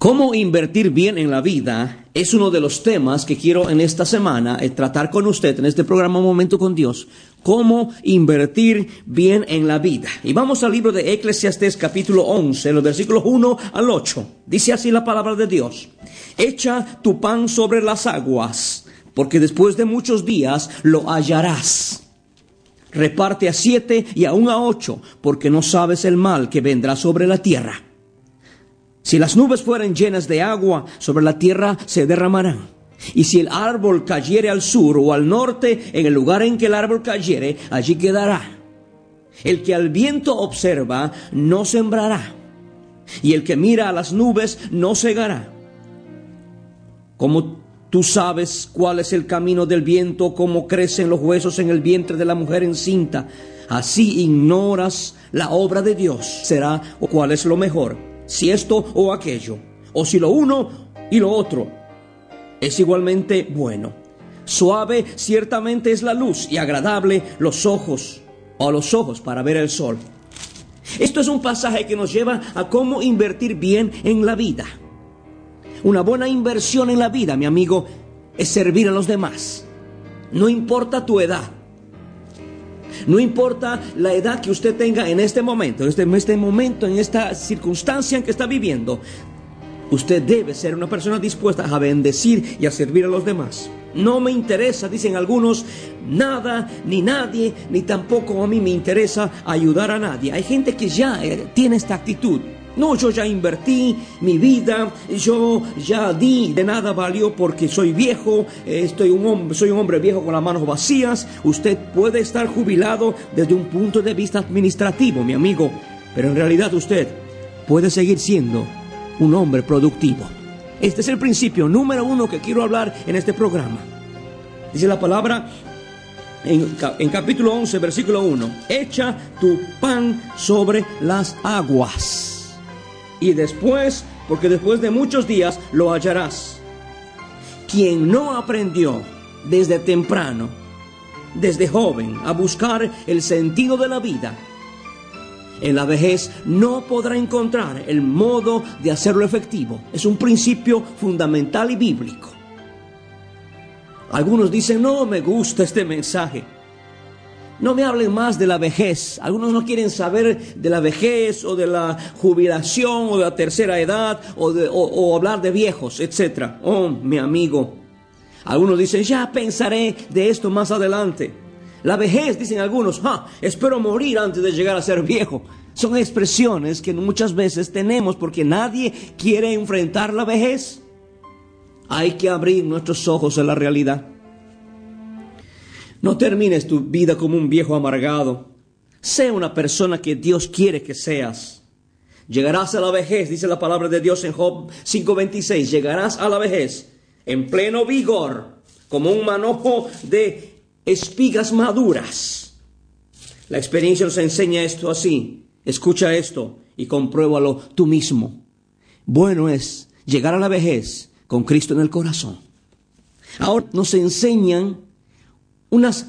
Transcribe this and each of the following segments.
Cómo invertir bien en la vida es uno de los temas que quiero en esta semana eh, tratar con usted en este programa Momento con Dios. Cómo invertir bien en la vida. Y vamos al libro de Eclesiastés capítulo 11, los versículos 1 al 8. Dice así la palabra de Dios. Echa tu pan sobre las aguas, porque después de muchos días lo hallarás. Reparte a siete y aún a ocho, porque no sabes el mal que vendrá sobre la tierra. Si las nubes fueran llenas de agua, sobre la tierra se derramarán. Y si el árbol cayere al sur o al norte, en el lugar en que el árbol cayere, allí quedará. El que al viento observa, no sembrará. Y el que mira a las nubes, no cegará. Como tú sabes cuál es el camino del viento, cómo crecen los huesos en el vientre de la mujer encinta, así ignoras la obra de Dios. Será cuál es lo mejor si esto o aquello, o si lo uno y lo otro es igualmente bueno. Suave ciertamente es la luz y agradable los ojos o los ojos para ver el sol. Esto es un pasaje que nos lleva a cómo invertir bien en la vida. Una buena inversión en la vida, mi amigo, es servir a los demás. No importa tu edad. No importa la edad que usted tenga en este momento, en este, en este momento, en esta circunstancia en que está viviendo, usted debe ser una persona dispuesta a bendecir y a servir a los demás. No me interesa, dicen algunos, nada, ni nadie, ni tampoco a mí me interesa ayudar a nadie. Hay gente que ya eh, tiene esta actitud. No, yo ya invertí mi vida, yo ya di, de nada valió porque soy viejo, eh, estoy un hombre, soy un hombre viejo con las manos vacías. Usted puede estar jubilado desde un punto de vista administrativo, mi amigo, pero en realidad usted puede seguir siendo un hombre productivo. Este es el principio número uno que quiero hablar en este programa. Dice la palabra en, en, capítulo 11, versículo 1, echa tu pan sobre las aguas. Y después, porque después de muchos días lo hallarás. Quien no aprendió desde temprano, desde joven, a buscar el sentido de la vida, en la vejez no podrá encontrar el modo de hacerlo efectivo. Es un principio fundamental y bíblico. Algunos dicen, no me gusta este mensaje. No me hablen más de la vejez. Algunos no quieren saber de la vejez o de la jubilación o de la tercera edad o, de, hablar de viejos, etc. Oh, mi amigo. Algunos dicen, ya pensaré de esto más adelante. La vejez, dicen algunos, ah, espero morir antes de llegar a ser viejo. Son expresiones que muchas veces tenemos porque nadie quiere enfrentar la vejez. Hay que abrir nuestros ojos a la realidad. No termines tu vida como un viejo amargado. Sé una persona que Dios quiere que seas. Llegarás a la vejez, dice la palabra de Dios en Job 5:26. Llegarás a la vejez en pleno vigor, como un manojo de espigas maduras. La experiencia nos enseña esto así. Escucha esto y compruébalo tú mismo. Bueno es llegar a la vejez con Cristo en el corazón. Ahora nos enseñan unas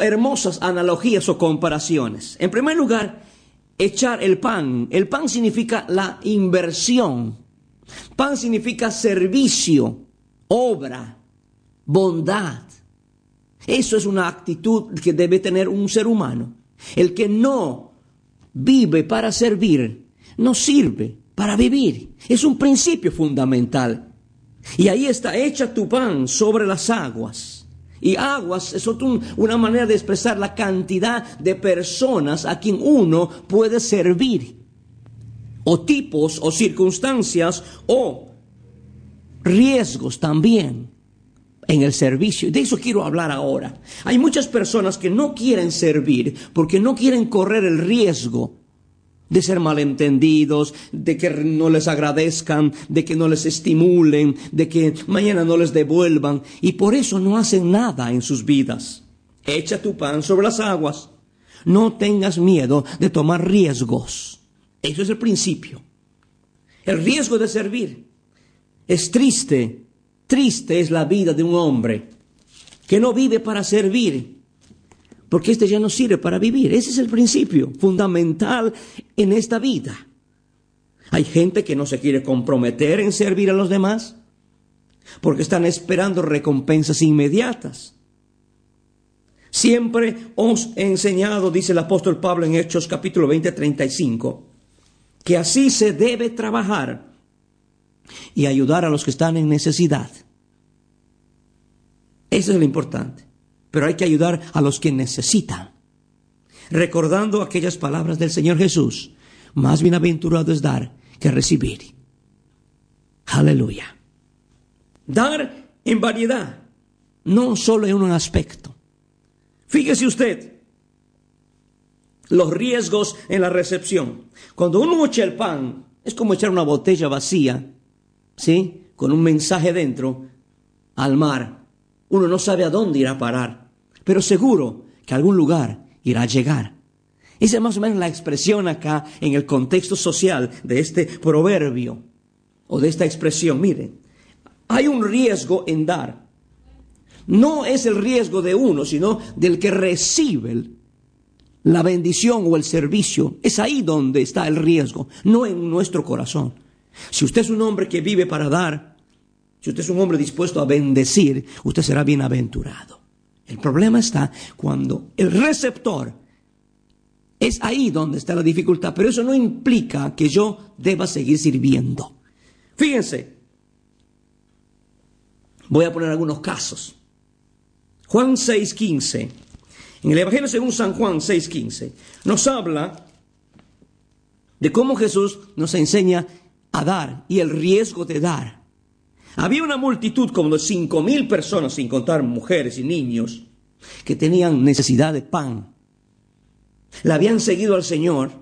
hermosas analogías o comparaciones. En primer lugar, echar el pan. El pan significa la inversión. Pan significa servicio, obra, bondad. Eso es una actitud que debe tener un ser humano. El que no vive para servir, no sirve para vivir. Es un principio fundamental. Y ahí está, echa tu pan sobre las aguas. Y aguas es una manera de expresar la cantidad de personas a quien uno puede servir. O tipos o circunstancias o riesgos también. en el servicio. De eso quiero hablar ahora. Hay muchas personas que no quieren servir porque no quieren correr el riesgo de ser malentendidos, de que no les agradezcan, de que no les estimulen, de que mañana no les devuelvan, y por eso no hacen nada en sus vidas. Echa tu pan sobre las aguas. No tengas miedo de tomar riesgos. Eso es el principio. El riesgo de servir. Es triste, triste es la vida de un hombre que no vive para servir, porque este ya no sirve para vivir. Ese es el principio fundamental en esta vida. Hay gente que no se quiere comprometer en servir a los demás porque están esperando recompensas inmediatas. Siempre os he enseñado, dice el apóstol Pablo en Hechos capítulo 20, 35, que así se debe trabajar y ayudar a los que están en necesidad. Eso es lo importante pero hay que ayudar a los que necesitan. Recordando aquellas palabras del Señor Jesús, más bienaventurado es dar que recibir. Aleluya. Dar en variedad, no solo en un aspecto. Fíjese usted los riesgos en la recepción. Cuando uno echa el pan, es como echar una botella vacía, ¿sí? Con un mensaje dentro al mar. Uno no sabe a dónde irá a parar pero seguro que algún lugar irá a llegar. Esa es más o menos la expresión acá en el contexto social de este proverbio o de esta expresión. Miren, hay un riesgo en dar. No es el riesgo de uno, sino del que recibe la bendición o el servicio. Es ahí donde está el riesgo, no en nuestro corazón. Si usted es un hombre que vive para dar, si usted es un hombre dispuesto a bendecir, usted será bienaventurado. El problema está cuando el receptor es ahí donde está la dificultad, pero eso no implica que yo deba seguir sirviendo. Fíjense, voy a poner algunos casos. Juan 6:15, en el Evangelio según San Juan 6:15, nos habla de cómo Jesús nos enseña a dar y el riesgo de dar. Había una multitud como de cinco mil personas, sin contar mujeres y niños, que tenían necesidad de pan. La habían seguido al Señor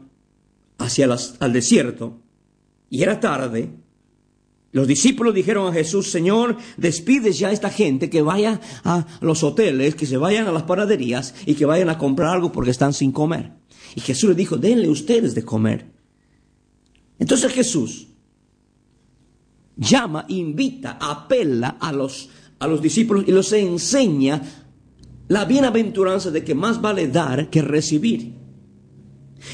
hacia al desierto y era tarde. Los discípulos dijeron a Jesús, Señor, despides ya a esta gente que vaya a los hoteles, que se vayan a las panaderías y que vayan a comprar algo porque están sin comer. Y Jesús les dijo, denle ustedes de comer. Entonces Jesús llama, invita, apela a los, a los discípulos y los enseña la bienaventuranza de que más vale dar que recibir.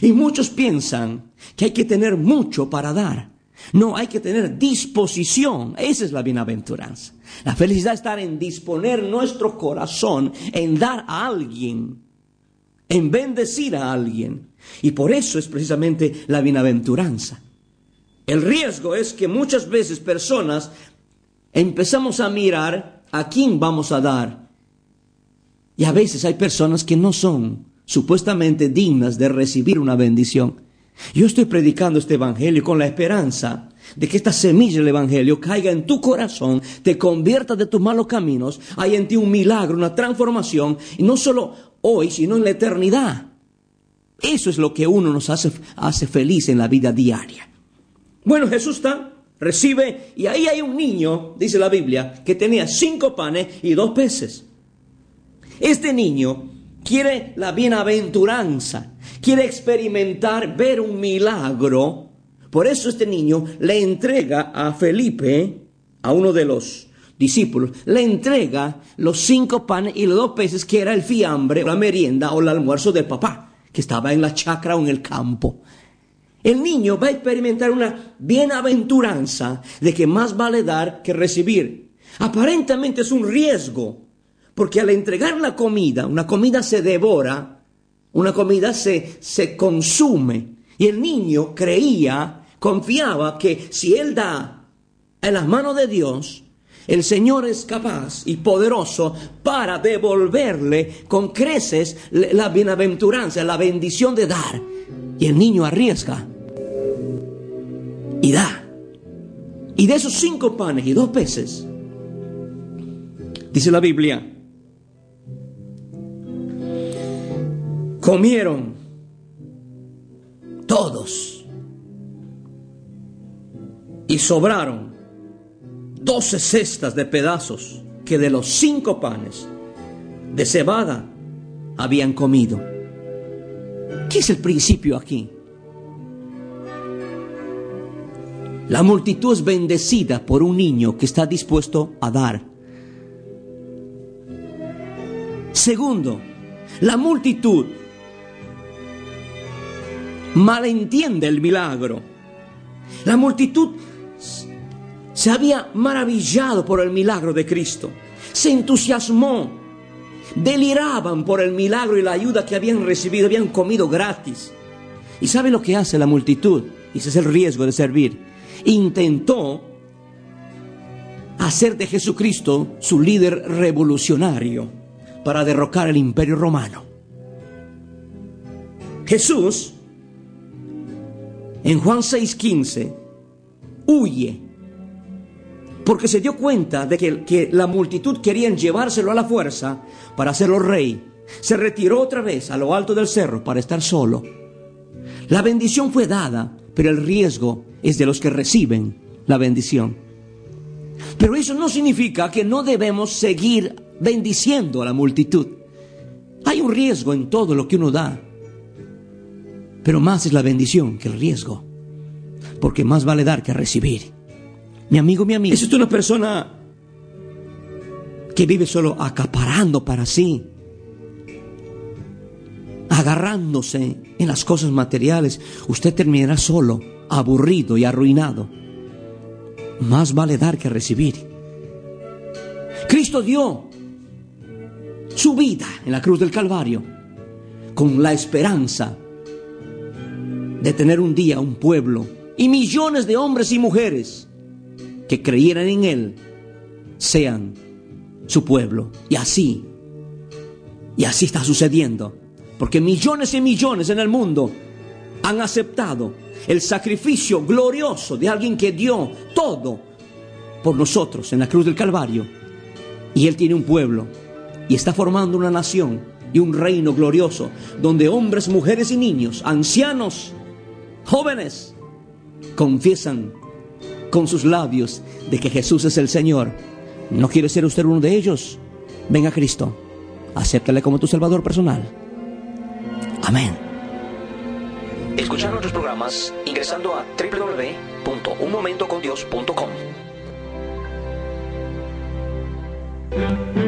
Y muchos piensan que hay que tener mucho para dar. No, hay que tener disposición. Esa es la bienaventuranza. La felicidad está en disponer nuestro corazón en dar a alguien, en bendecir a alguien. Y por eso es precisamente la bienaventuranza. El riesgo es que muchas veces personas empezamos a mirar a quién vamos a dar. Y a veces hay personas que no son supuestamente dignas de recibir una bendición. Yo estoy predicando este Evangelio con la esperanza de que esta semilla del Evangelio caiga en tu corazón, te convierta de tus malos caminos, hay en ti un milagro, una transformación, y no solo hoy, sino en la eternidad. Eso es lo que uno nos hace, hace feliz en la vida diaria. Bueno, Jesús está, recibe, y ahí hay un niño, dice la Biblia, que tenía cinco panes y dos peces. Este niño quiere la bienaventuranza, quiere experimentar, ver un milagro. Por eso este niño le entrega a Felipe, a uno de los discípulos, le entrega los cinco panes y los dos peces, que era el fiambre, la merienda o el almuerzo del papá, que estaba en la chacra o en el campo. El niño va a experimentar una bienaventuranza de que más vale dar que recibir. Aparentemente es un riesgo, porque al entregar la comida, una comida se devora, una comida se, se consume. Y el niño creía, confiaba que si él da en las manos de Dios, el Señor es capaz y poderoso para devolverle con creces la bienaventuranza, la bendición de dar. Y el niño arriesga y da. Y de esos cinco panes y dos peces, Dice la Biblia, comieron todos y sobraron doce cestas de pedazos que de los cinco panes de cebada habían comido. ¿Qué es el principio aquí? La multitud es bendecida por un niño que está dispuesto a dar. Segundo, la multitud malentiende el milagro. La multitud se había maravillado por el milagro de Cristo, se entusiasmó, deliraban por el milagro y la ayuda que habían recibido, habían comido gratis. ¿Y sabe lo que hace la multitud? Y ese es el riesgo de servir. Intentó hacer de Jesucristo su líder revolucionario para derrocar el imperio romano. Jesús, en Juan 6:15, huye porque se dio cuenta de que, la multitud querían llevárselo a la fuerza para hacerlo rey. Se retiró otra vez a lo alto del cerro para estar solo. La bendición fue dada, pero el riesgo es de los que reciben la bendición. Pero eso no significa que no debemos seguir bendiciendo a la multitud. Hay un riesgo en todo lo que uno da, pero más es la bendición que el riesgo, porque más vale dar que recibir. Mi amigo, mi amiga, es una persona que vive solo acaparando para sí, agarrándose en las cosas materiales. Usted terminará solo, aburrido y arruinado. Más vale dar que recibir. Cristo dio su vida en la cruz del Calvario con la esperanza de tener un día un pueblo y millones de hombres y mujeres que creyeran en Él sean su pueblo. Y así, y así está sucediendo. Porque millones y millones en el mundo han aceptado el sacrificio glorioso de alguien que dio todo por nosotros en la cruz del Calvario. Y Él tiene un pueblo y está formando una nación y un reino glorioso donde hombres, mujeres y niños, ancianos, jóvenes, confiesan con sus labios de que Jesús es el Señor. ¿No quiere ser usted uno de ellos? Venga Cristo, acéptale como tu Salvador personal. Amén. Escuchar nuestros programas ingresando a www.unmomentocondios.com.